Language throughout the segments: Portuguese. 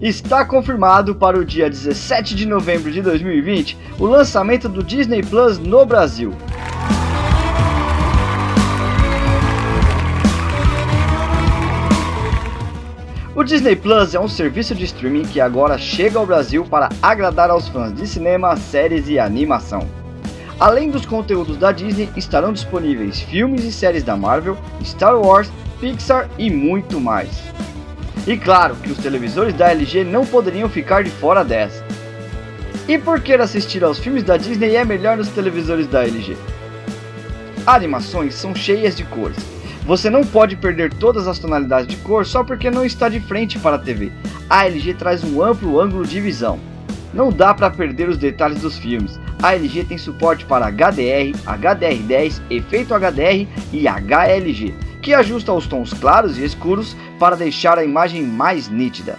Está confirmado para o dia 17 de novembro de 2020 o lançamento do Disney Plus no Brasil. O Disney Plus é um serviço de streaming que agora chega ao Brasil para agradar aos fãs de cinema, séries e animação. Além dos conteúdos da Disney, estarão disponíveis filmes e séries da Marvel, Star Wars, Pixar e muito mais. E claro que os televisores da LG não poderiam ficar de fora dessa. E por que assistir aos filmes da Disney é melhor nos televisores da LG? Animações são cheias de cores, você não pode perder todas as tonalidades de cor só porque não está de frente para a TV. A LG traz um amplo ângulo de visão. Não dá para perder os detalhes dos filmes. A LG tem suporte para HDR, HDR10, efeito HDR e HLG, que ajusta os tons claros e escuros para deixar a imagem mais nítida.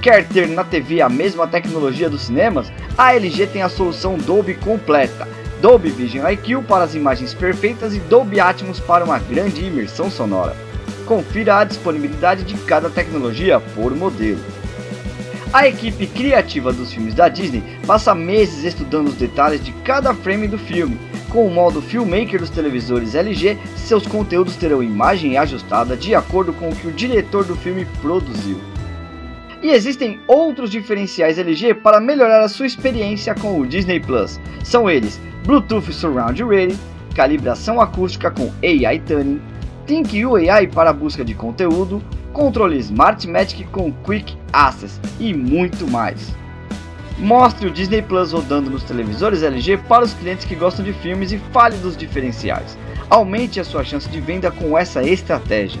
Quer ter na TV a mesma tecnologia dos cinemas? A LG tem a solução Dolby completa Dolby Vision IQ para as imagens perfeitas e Dolby Atmos para uma grande imersão sonora. Confira a disponibilidade de cada tecnologia por modelo. A equipe criativa dos filmes da Disney passa meses estudando os detalhes de cada frame do filme. Com o modo Filmmaker dos televisores LG, seus conteúdos terão imagem ajustada de acordo com o que o diretor do filme produziu. E existem outros diferenciais LG para melhorar a sua experiência com o Disney Plus. São eles Bluetooth Surround Radio, calibração acústica com AI Tuning, ThinkU AI para busca de conteúdo, controle Smartmatic com Quick Access e muito mais. Mostre o Disney Plus rodando nos televisores LG para os clientes que gostam de filmes e fale dos diferenciais. Aumente a sua chance de venda com essa estratégia.